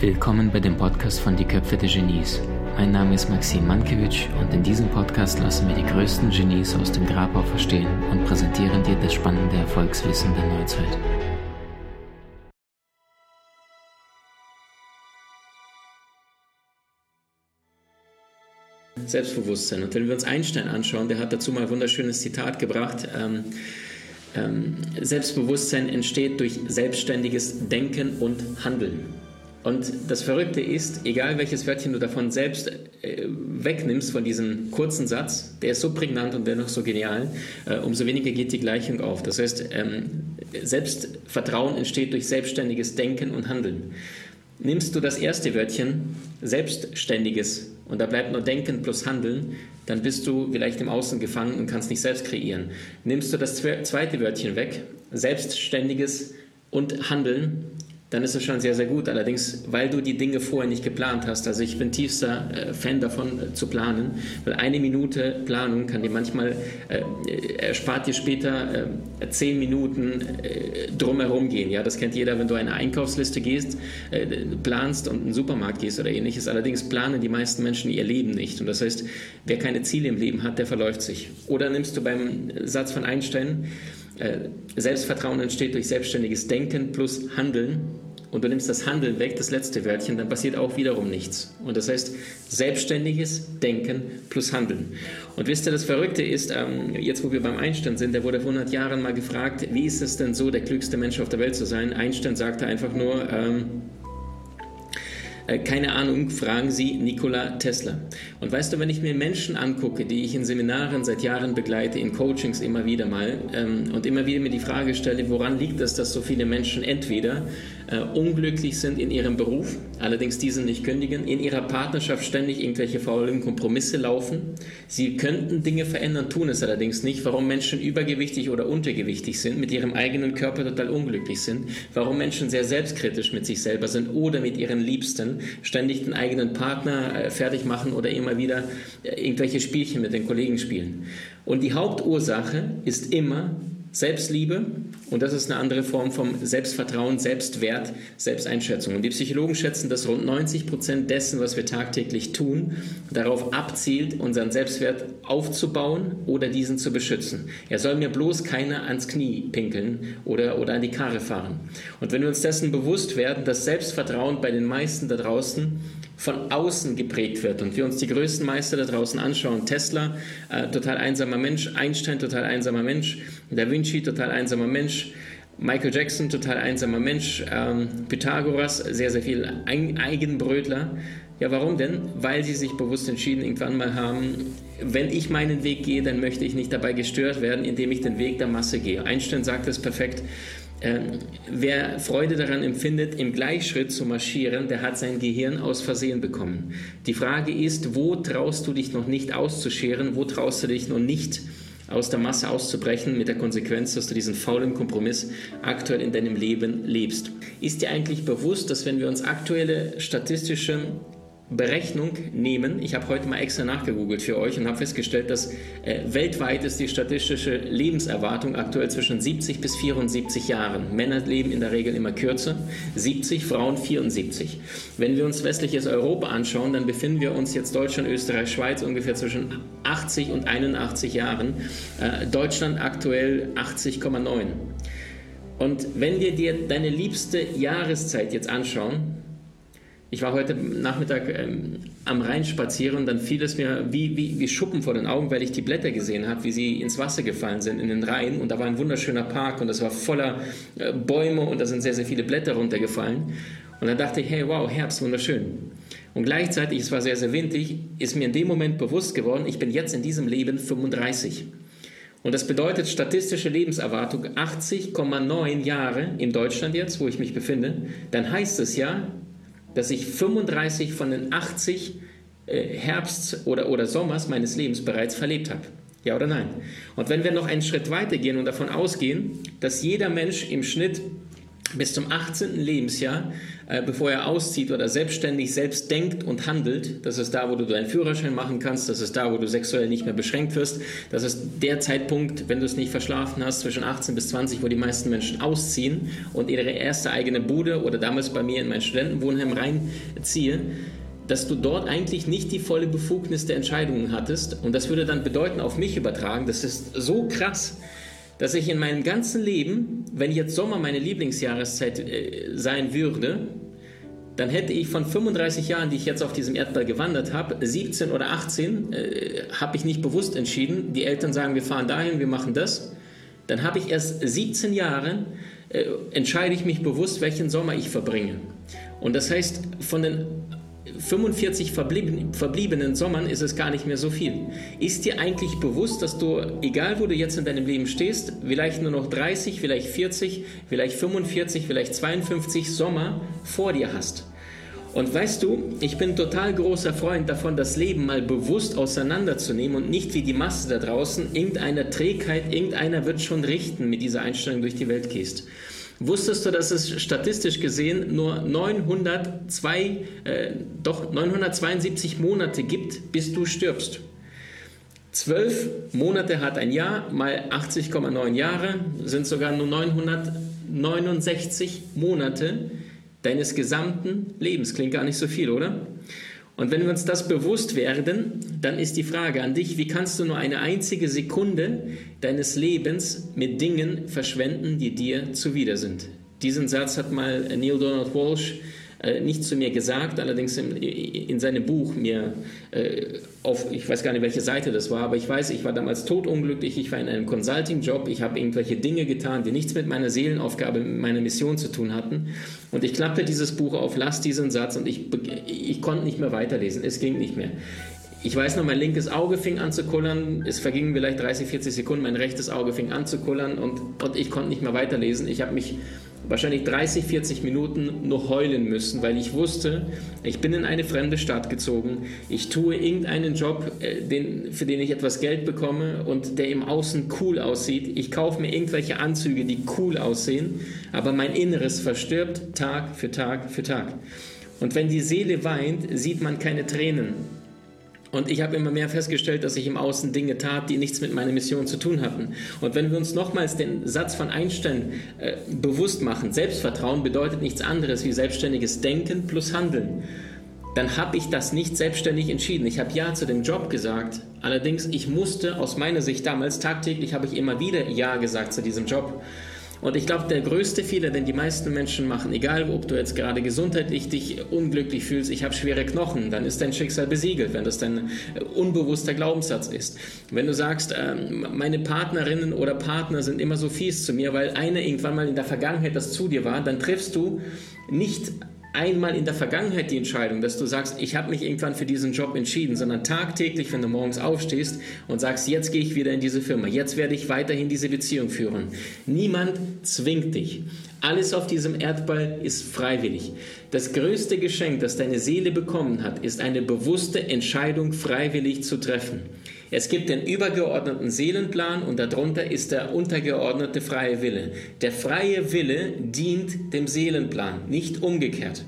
Willkommen bei dem Podcast von Die Köpfe der Genies. Mein Name ist Maxim Mankewitsch und in diesem Podcast lassen wir die größten Genies aus dem Grabau verstehen und präsentieren dir das spannende Erfolgswissen der Neuzeit. Selbstbewusstsein. Und wenn wir uns Einstein anschauen, der hat dazu mal ein wunderschönes Zitat gebracht. Ähm, Selbstbewusstsein entsteht durch selbstständiges Denken und Handeln. Und das Verrückte ist, egal welches Wörtchen du davon selbst äh, wegnimmst, von diesem kurzen Satz, der ist so prägnant und dennoch so genial, äh, umso weniger geht die Gleichung auf. Das heißt, ähm, Selbstvertrauen entsteht durch selbstständiges Denken und Handeln. Nimmst du das erste Wörtchen, selbstständiges, und da bleibt nur Denken plus Handeln, dann bist du vielleicht im Außen gefangen und kannst nicht selbst kreieren. Nimmst du das zweite Wörtchen weg, selbstständiges und Handeln, dann ist es schon sehr, sehr gut. Allerdings, weil du die Dinge vorher nicht geplant hast. Also ich bin tiefster äh, Fan davon äh, zu planen, weil eine Minute Planung kann dir manchmal, äh, erspart dir später äh, zehn Minuten drumherum gehen. Ja, das kennt jeder, wenn du eine Einkaufsliste gehst, planst und in den Supermarkt gehst oder ähnliches. Allerdings planen die meisten Menschen ihr Leben nicht. Und das heißt, wer keine Ziele im Leben hat, der verläuft sich. Oder nimmst du beim Satz von Einstein, Selbstvertrauen entsteht durch selbstständiges Denken plus Handeln und du nimmst das Handeln weg, das letzte Wörtchen, dann passiert auch wiederum nichts. Und das heißt, selbstständiges Denken plus Handeln. Und wisst ihr, das Verrückte ist, ähm, jetzt wo wir beim Einstein sind, der wurde vor 100 Jahren mal gefragt, wie ist es denn so, der klügste Mensch auf der Welt zu sein? Einstein sagte einfach nur, ähm, äh, keine Ahnung, fragen Sie Nikola Tesla. Und weißt du, wenn ich mir Menschen angucke, die ich in Seminaren seit Jahren begleite, in Coachings immer wieder mal ähm, und immer wieder mir die Frage stelle, woran liegt es, dass so viele Menschen entweder äh, unglücklich sind in ihrem Beruf, allerdings diesen nicht kündigen, in ihrer Partnerschaft ständig irgendwelche faulen Kompromisse laufen. Sie könnten Dinge verändern, tun es allerdings nicht. Warum Menschen übergewichtig oder untergewichtig sind, mit ihrem eigenen Körper total unglücklich sind, warum Menschen sehr selbstkritisch mit sich selber sind oder mit ihren Liebsten, ständig den eigenen Partner äh, fertig machen oder immer wieder äh, irgendwelche Spielchen mit den Kollegen spielen. Und die Hauptursache ist immer Selbstliebe und das ist eine andere Form vom Selbstvertrauen, Selbstwert, Selbsteinschätzung. Und die Psychologen schätzen, dass rund 90 Prozent dessen, was wir tagtäglich tun, darauf abzielt, unseren Selbstwert aufzubauen oder diesen zu beschützen. Er soll mir bloß keiner ans Knie pinkeln oder, oder an die Karre fahren. Und wenn wir uns dessen bewusst werden, dass Selbstvertrauen bei den meisten da draußen von außen geprägt wird und wir uns die größten Meister da draußen anschauen, Tesla, äh, total einsamer Mensch, Einstein, total einsamer Mensch, Da Vinci, total einsamer Mensch, Michael Jackson, total einsamer Mensch, ähm, Pythagoras, sehr, sehr viel Eigenbrötler. Ja, warum denn? Weil sie sich bewusst entschieden irgendwann mal haben, wenn ich meinen Weg gehe, dann möchte ich nicht dabei gestört werden, indem ich den Weg der Masse gehe. Einstein sagt es perfekt, ähm, wer Freude daran empfindet, im Gleichschritt zu marschieren, der hat sein Gehirn aus Versehen bekommen. Die Frage ist, wo traust du dich noch nicht auszuscheren, wo traust du dich noch nicht aus der Masse auszubrechen, mit der Konsequenz, dass du diesen faulen Kompromiss aktuell in deinem Leben lebst. Ist dir eigentlich bewusst, dass wenn wir uns aktuelle statistische Berechnung nehmen. Ich habe heute mal extra nachgegoogelt für euch und habe festgestellt, dass äh, weltweit ist die statistische Lebenserwartung aktuell zwischen 70 bis 74 Jahren. Männer leben in der Regel immer kürzer, 70, Frauen 74. Wenn wir uns westliches Europa anschauen, dann befinden wir uns jetzt Deutschland, Österreich, Schweiz ungefähr zwischen 80 und 81 Jahren. Äh, Deutschland aktuell 80,9. Und wenn wir dir deine liebste Jahreszeit jetzt anschauen, ich war heute Nachmittag ähm, am Rhein spazieren dann fiel es mir wie, wie, wie Schuppen vor den Augen, weil ich die Blätter gesehen habe, wie sie ins Wasser gefallen sind in den Rhein. Und da war ein wunderschöner Park und das war voller äh, Bäume und da sind sehr, sehr viele Blätter runtergefallen. Und dann dachte ich, hey, wow, Herbst, wunderschön. Und gleichzeitig, es war sehr, sehr windig, ist mir in dem Moment bewusst geworden, ich bin jetzt in diesem Leben 35. Und das bedeutet statistische Lebenserwartung 80,9 Jahre in Deutschland jetzt, wo ich mich befinde. Dann heißt es ja, dass ich 35 von den 80 äh, Herbsts oder, oder Sommers meines Lebens bereits verlebt habe. Ja oder nein? Und wenn wir noch einen Schritt weiter gehen und davon ausgehen, dass jeder Mensch im Schnitt bis zum 18. Lebensjahr, äh, bevor er auszieht oder selbstständig selbst denkt und handelt. Das ist da, wo du deinen Führerschein machen kannst. Das ist da, wo du sexuell nicht mehr beschränkt wirst. Das ist der Zeitpunkt, wenn du es nicht verschlafen hast, zwischen 18 bis 20, wo die meisten Menschen ausziehen und ihre erste eigene Bude oder damals bei mir in mein Studentenwohnheim reinziehen dass du dort eigentlich nicht die volle Befugnis der Entscheidungen hattest. Und das würde dann bedeuten, auf mich übertragen, das ist so krass, dass ich in meinem ganzen Leben, wenn jetzt Sommer meine Lieblingsjahreszeit äh, sein würde, dann hätte ich von 35 Jahren, die ich jetzt auf diesem Erdball gewandert habe, 17 oder 18 äh, habe ich nicht bewusst entschieden. Die Eltern sagen, wir fahren dahin, wir machen das. Dann habe ich erst 17 Jahre, äh, entscheide ich mich bewusst, welchen Sommer ich verbringe. Und das heißt, von den 45 verblieben, verbliebenen Sommern ist es gar nicht mehr so viel. Ist dir eigentlich bewusst, dass du, egal wo du jetzt in deinem Leben stehst, vielleicht nur noch 30, vielleicht 40, vielleicht 45, vielleicht 52 Sommer vor dir hast? Und weißt du, ich bin total großer Freund davon, das Leben mal bewusst auseinanderzunehmen und nicht wie die Masse da draußen, irgendeiner Trägheit, irgendeiner wird schon richten, mit dieser Einstellung durch die Welt gehst. Wusstest du, dass es statistisch gesehen nur 902, äh, doch 972 Monate gibt, bis du stirbst? Zwölf Monate hat ein Jahr, mal 80,9 Jahre sind sogar nur 969 Monate deines gesamten Lebens. Klingt gar nicht so viel, oder? Und wenn wir uns das bewusst werden, dann ist die Frage an dich, wie kannst du nur eine einzige Sekunde deines Lebens mit Dingen verschwenden, die dir zuwider sind? Diesen Satz hat mal Neil Donald Walsh äh, nicht zu mir gesagt, allerdings in, in seinem Buch mir äh, auf, ich weiß gar nicht, welche Seite das war, aber ich weiß, ich war damals totunglücklich, ich war in einem Consulting-Job, ich habe irgendwelche Dinge getan, die nichts mit meiner Seelenaufgabe, mit meiner Mission zu tun hatten. Und ich klappte dieses Buch auf, las diesen Satz und ich, ich konnte nicht mehr weiterlesen, es ging nicht mehr. Ich weiß noch, mein linkes Auge fing an zu kullern. Es vergingen vielleicht 30, 40 Sekunden. Mein rechtes Auge fing an zu kullern und, und ich konnte nicht mehr weiterlesen. Ich habe mich wahrscheinlich 30, 40 Minuten noch heulen müssen, weil ich wusste, ich bin in eine fremde Stadt gezogen, ich tue irgendeinen Job, äh, den, für den ich etwas Geld bekomme und der im Außen cool aussieht. Ich kaufe mir irgendwelche Anzüge, die cool aussehen, aber mein Inneres verstirbt Tag für Tag für Tag. Und wenn die Seele weint, sieht man keine Tränen. Und ich habe immer mehr festgestellt, dass ich im Außen Dinge tat, die nichts mit meiner Mission zu tun hatten. Und wenn wir uns nochmals den Satz von Einstein äh, bewusst machen, Selbstvertrauen bedeutet nichts anderes wie selbstständiges Denken plus Handeln, dann habe ich das nicht selbstständig entschieden. Ich habe Ja zu dem Job gesagt. Allerdings, ich musste aus meiner Sicht damals tagtäglich, habe ich immer wieder Ja gesagt zu diesem Job. Und ich glaube, der größte Fehler, den die meisten Menschen machen, egal ob du jetzt gerade gesundheitlich dich unglücklich fühlst, ich habe schwere Knochen, dann ist dein Schicksal besiegelt, wenn das dein äh, unbewusster Glaubenssatz ist. Wenn du sagst, ähm, meine Partnerinnen oder Partner sind immer so fies zu mir, weil eine irgendwann mal in der Vergangenheit das zu dir war, dann triffst du nicht einmal in der Vergangenheit die Entscheidung, dass du sagst, ich habe mich irgendwann für diesen Job entschieden, sondern tagtäglich, wenn du morgens aufstehst und sagst, jetzt gehe ich wieder in diese Firma, jetzt werde ich weiterhin diese Beziehung führen. Niemand zwingt dich. Alles auf diesem Erdball ist freiwillig. Das größte Geschenk, das deine Seele bekommen hat, ist eine bewusste Entscheidung freiwillig zu treffen. Es gibt den übergeordneten Seelenplan und darunter ist der untergeordnete freie Wille. Der freie Wille dient dem Seelenplan, nicht umgekehrt.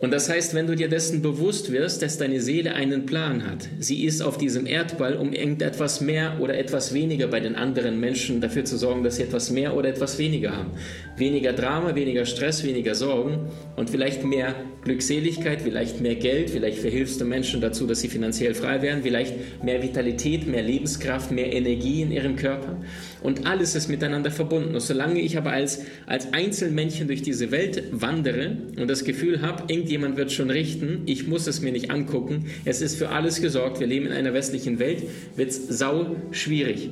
Und das heißt, wenn du dir dessen bewusst wirst, dass deine Seele einen Plan hat, sie ist auf diesem Erdball, um irgendetwas mehr oder etwas weniger bei den anderen Menschen dafür zu sorgen, dass sie etwas mehr oder etwas weniger haben. Weniger Drama, weniger Stress, weniger Sorgen und vielleicht mehr Glückseligkeit, vielleicht mehr Geld, vielleicht verhilfst du Menschen dazu, dass sie finanziell frei werden, vielleicht mehr Vitalität, mehr Lebenskraft, mehr Energie in ihrem Körper. Und alles ist miteinander verbunden. Und solange ich aber als, als Einzelmännchen durch diese Welt wandere und das Gefühl habe, irgendjemand wird schon richten, ich muss es mir nicht angucken, es ist für alles gesorgt, wir leben in einer westlichen Welt, wird es sau schwierig.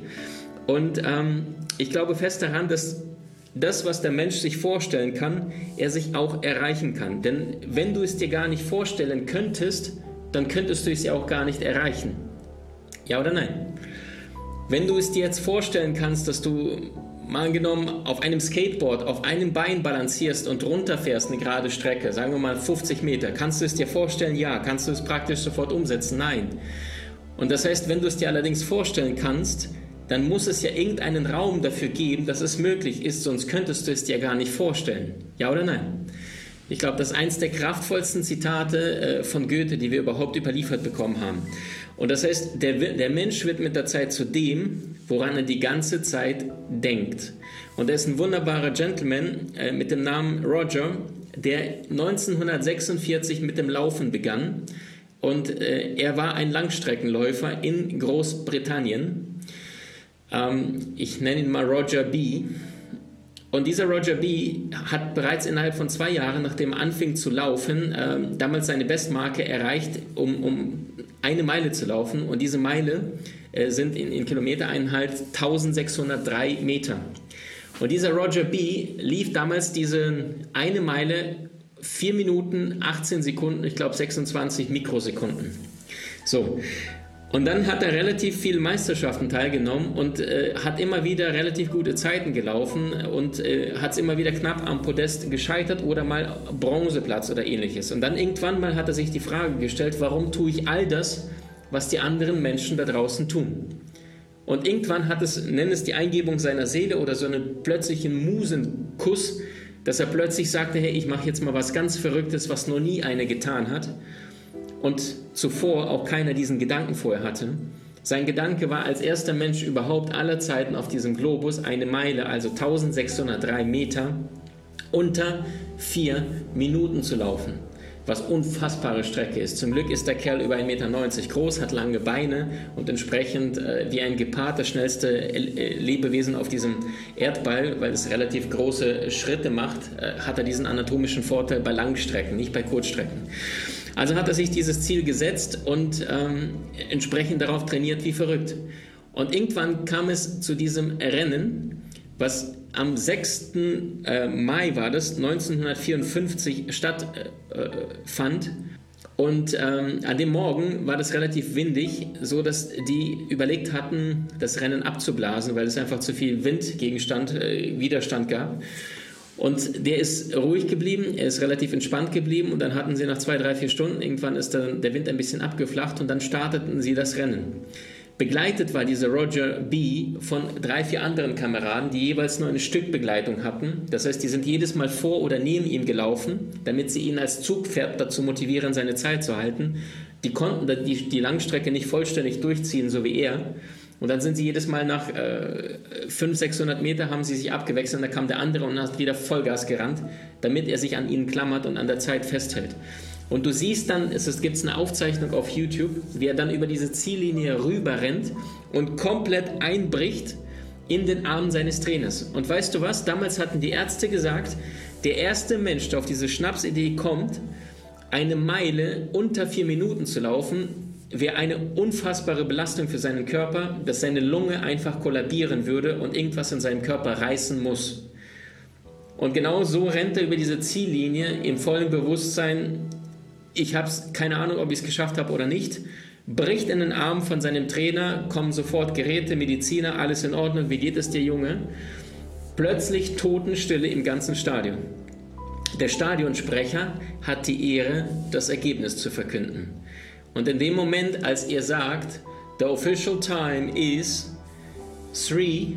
Und ähm, ich glaube fest daran, dass das, was der Mensch sich vorstellen kann, er sich auch erreichen kann. Denn wenn du es dir gar nicht vorstellen könntest, dann könntest du es ja auch gar nicht erreichen. Ja oder nein? Wenn du es dir jetzt vorstellen kannst, dass du mal angenommen auf einem Skateboard auf einem Bein balancierst und runterfährst eine gerade Strecke, sagen wir mal 50 Meter, kannst du es dir vorstellen? Ja. Kannst du es praktisch sofort umsetzen? Nein. Und das heißt, wenn du es dir allerdings vorstellen kannst, dann muss es ja irgendeinen Raum dafür geben, dass es möglich ist, sonst könntest du es dir gar nicht vorstellen. Ja oder nein? Ich glaube, das ist eins der kraftvollsten Zitate äh, von Goethe, die wir überhaupt überliefert bekommen haben. Und das heißt, der, der Mensch wird mit der Zeit zu dem, woran er die ganze Zeit denkt. Und er ist ein wunderbarer Gentleman äh, mit dem Namen Roger, der 1946 mit dem Laufen begann. Und äh, er war ein Langstreckenläufer in Großbritannien. Ähm, ich nenne ihn mal Roger B. Und dieser Roger B. hat bereits innerhalb von zwei Jahren, nachdem er anfing zu laufen, äh, damals seine Bestmarke erreicht, um, um eine Meile zu laufen. Und diese Meile äh, sind in, in Kilometereinheit 1603 Meter. Und dieser Roger B. lief damals diese eine Meile 4 Minuten, 18 Sekunden, ich glaube 26 Mikrosekunden. So. Und dann hat er relativ viele Meisterschaften teilgenommen und äh, hat immer wieder relativ gute Zeiten gelaufen und äh, hat es immer wieder knapp am Podest gescheitert oder mal Bronzeplatz oder ähnliches. Und dann irgendwann mal hat er sich die Frage gestellt, warum tue ich all das, was die anderen Menschen da draußen tun? Und irgendwann hat es, nenn es die Eingebung seiner Seele oder so einen plötzlichen Musenkuss, dass er plötzlich sagte, hey, ich mache jetzt mal was ganz Verrücktes, was noch nie einer getan hat und zuvor auch keiner diesen Gedanken vorher hatte. Sein Gedanke war, als erster Mensch überhaupt aller Zeiten auf diesem Globus eine Meile, also 1603 Meter, unter vier Minuten zu laufen was unfassbare Strecke ist. Zum Glück ist der Kerl über 1,90 Meter groß, hat lange Beine und entsprechend äh, wie ein Gepard das schnellste äh, Lebewesen auf diesem Erdball, weil es relativ große Schritte macht, äh, hat er diesen anatomischen Vorteil bei Langstrecken, nicht bei Kurzstrecken. Also hat er sich dieses Ziel gesetzt und ähm, entsprechend darauf trainiert wie verrückt. Und irgendwann kam es zu diesem Rennen, was am 6. Äh, Mai war das, 1954 stattfand. Äh, und ähm, an dem Morgen war das relativ windig, so dass die überlegt hatten, das Rennen abzublasen, weil es einfach zu viel Windgegenstand, äh, Widerstand gab. Und der ist ruhig geblieben, er ist relativ entspannt geblieben und dann hatten sie nach zwei, drei, vier Stunden, irgendwann ist dann der Wind ein bisschen abgeflacht und dann starteten sie das Rennen. Begleitet war dieser Roger B. von drei, vier anderen Kameraden, die jeweils nur eine Stückbegleitung hatten. Das heißt, die sind jedes Mal vor oder neben ihm gelaufen, damit sie ihn als Zugpferd dazu motivieren, seine Zeit zu halten. Die konnten die, die Langstrecke nicht vollständig durchziehen, so wie er. Und dann sind sie jedes Mal nach äh, 500, 600 Meter haben sie sich abgewechselt, dann kam der andere und hat wieder Vollgas gerannt, damit er sich an ihnen klammert und an der Zeit festhält. Und du siehst dann, es gibt eine Aufzeichnung auf YouTube, wie er dann über diese Ziellinie rüber rennt und komplett einbricht in den Arm seines Trainers. Und weißt du was? Damals hatten die Ärzte gesagt, der erste Mensch, der auf diese Schnapsidee kommt, eine Meile unter vier Minuten zu laufen, wäre eine unfassbare Belastung für seinen Körper, dass seine Lunge einfach kollabieren würde und irgendwas in seinem Körper reißen muss. Und genau so rennt er über diese Ziellinie im vollen Bewusstsein, ich habe keine Ahnung, ob ich es geschafft habe oder nicht, bricht in den Arm von seinem Trainer, kommen sofort Geräte, Mediziner, alles in Ordnung, wie geht es dir, Junge? Plötzlich Totenstille im ganzen Stadion. Der Stadionsprecher hat die Ehre, das Ergebnis zu verkünden. Und in dem Moment, als er sagt, the official time is three,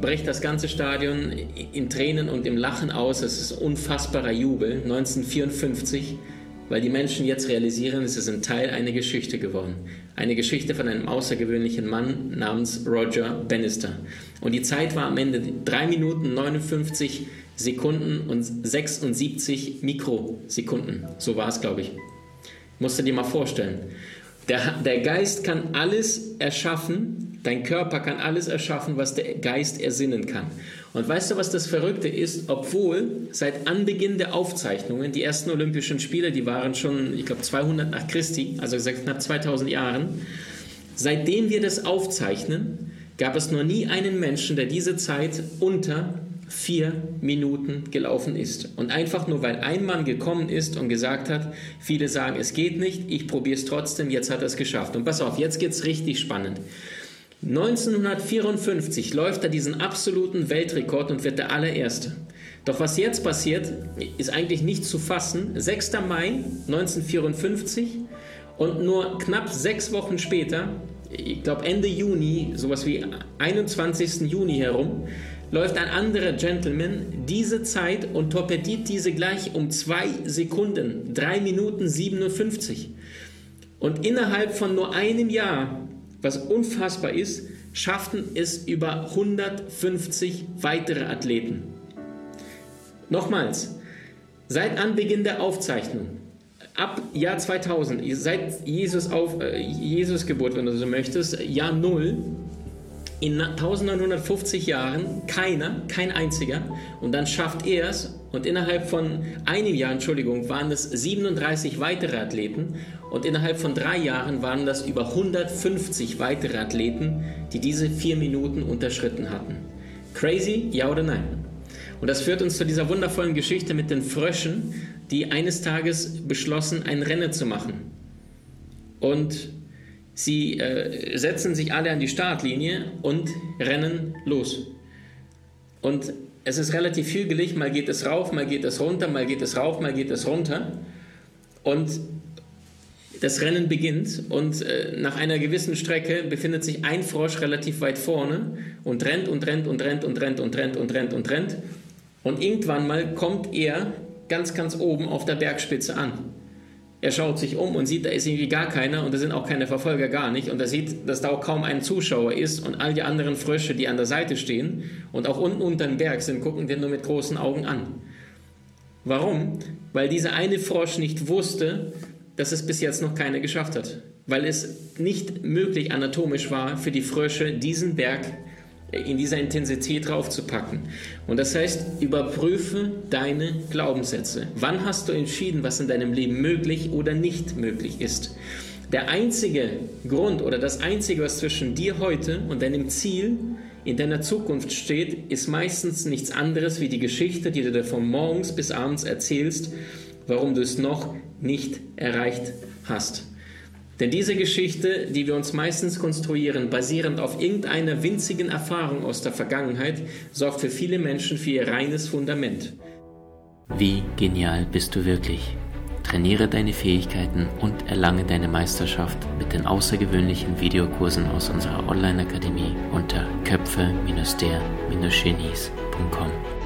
bricht das ganze Stadion in Tränen und im Lachen aus. Es ist unfassbarer Jubel. 1954 weil die Menschen jetzt realisieren, es ist ein Teil einer Geschichte geworden. Eine Geschichte von einem außergewöhnlichen Mann namens Roger Bannister. Und die Zeit war am Ende 3 Minuten 59 Sekunden und 76 Mikrosekunden. So war es, glaube ich. Musst du dir mal vorstellen. Der, der Geist kann alles erschaffen, dein Körper kann alles erschaffen, was der Geist ersinnen kann. Und weißt du, was das Verrückte ist? Obwohl seit Anbeginn der Aufzeichnungen, die ersten Olympischen Spiele, die waren schon, ich glaube, 200 nach Christi, also knapp 2000 Jahren, seitdem wir das aufzeichnen, gab es noch nie einen Menschen, der diese Zeit unter vier Minuten gelaufen ist. Und einfach nur, weil ein Mann gekommen ist und gesagt hat, viele sagen, es geht nicht, ich probiere es trotzdem, jetzt hat er es geschafft. Und pass auf, jetzt geht es richtig spannend. 1954 läuft er diesen absoluten Weltrekord und wird der allererste. Doch was jetzt passiert, ist eigentlich nicht zu fassen. 6. Mai 1954 und nur knapp sechs Wochen später ich glaube Ende Juni, sowas wie 21. Juni herum, läuft ein anderer Gentleman diese Zeit und torpediert diese gleich um zwei Sekunden, 3 Minuten 57. Und innerhalb von nur einem Jahr, was unfassbar ist, schafften es über 150 weitere Athleten. Nochmals, seit Anbeginn der Aufzeichnung, ab Jahr 2000, seit Jesus, auf, äh, Jesus Geburt, wenn du so möchtest, Jahr 0, in 1950 Jahren keiner, kein einziger. Und dann schafft er es. Und innerhalb von einem Jahr, Entschuldigung, waren es 37 weitere Athleten. Und innerhalb von drei Jahren waren das über 150 weitere Athleten, die diese vier Minuten unterschritten hatten. Crazy, ja oder nein? Und das führt uns zu dieser wundervollen Geschichte mit den Fröschen, die eines Tages beschlossen, ein Rennen zu machen. Und Sie äh, setzen sich alle an die Startlinie und rennen los. Und es ist relativ hügelig, mal geht es rauf, mal geht es runter, mal geht es rauf, mal geht es runter. Und das Rennen beginnt und äh, nach einer gewissen Strecke befindet sich ein Frosch relativ weit vorne und rennt und rennt und rennt und rennt und rennt und rennt und rennt. Und irgendwann mal kommt er ganz, ganz oben auf der Bergspitze an. Er schaut sich um und sieht, da ist irgendwie gar keiner und da sind auch keine Verfolger gar nicht. Und er sieht, dass da auch kaum ein Zuschauer ist und all die anderen Frösche, die an der Seite stehen und auch unten unter dem Berg sind, gucken den nur mit großen Augen an. Warum? Weil dieser eine Frosch nicht wusste, dass es bis jetzt noch keiner geschafft hat. Weil es nicht möglich anatomisch war für die Frösche, diesen Berg in dieser Intensität draufzupacken. Und das heißt, überprüfe deine Glaubenssätze. Wann hast du entschieden, was in deinem Leben möglich oder nicht möglich ist? Der einzige Grund oder das einzige, was zwischen dir heute und deinem Ziel in deiner Zukunft steht, ist meistens nichts anderes wie die Geschichte, die du dir von morgens bis abends erzählst, warum du es noch nicht erreicht hast. Denn diese Geschichte, die wir uns meistens konstruieren, basierend auf irgendeiner winzigen Erfahrung aus der Vergangenheit, sorgt für viele Menschen für ihr reines Fundament. Wie genial bist du wirklich? Trainiere deine Fähigkeiten und erlange deine Meisterschaft mit den außergewöhnlichen Videokursen aus unserer Online-Akademie unter köpfe-der-genies.com.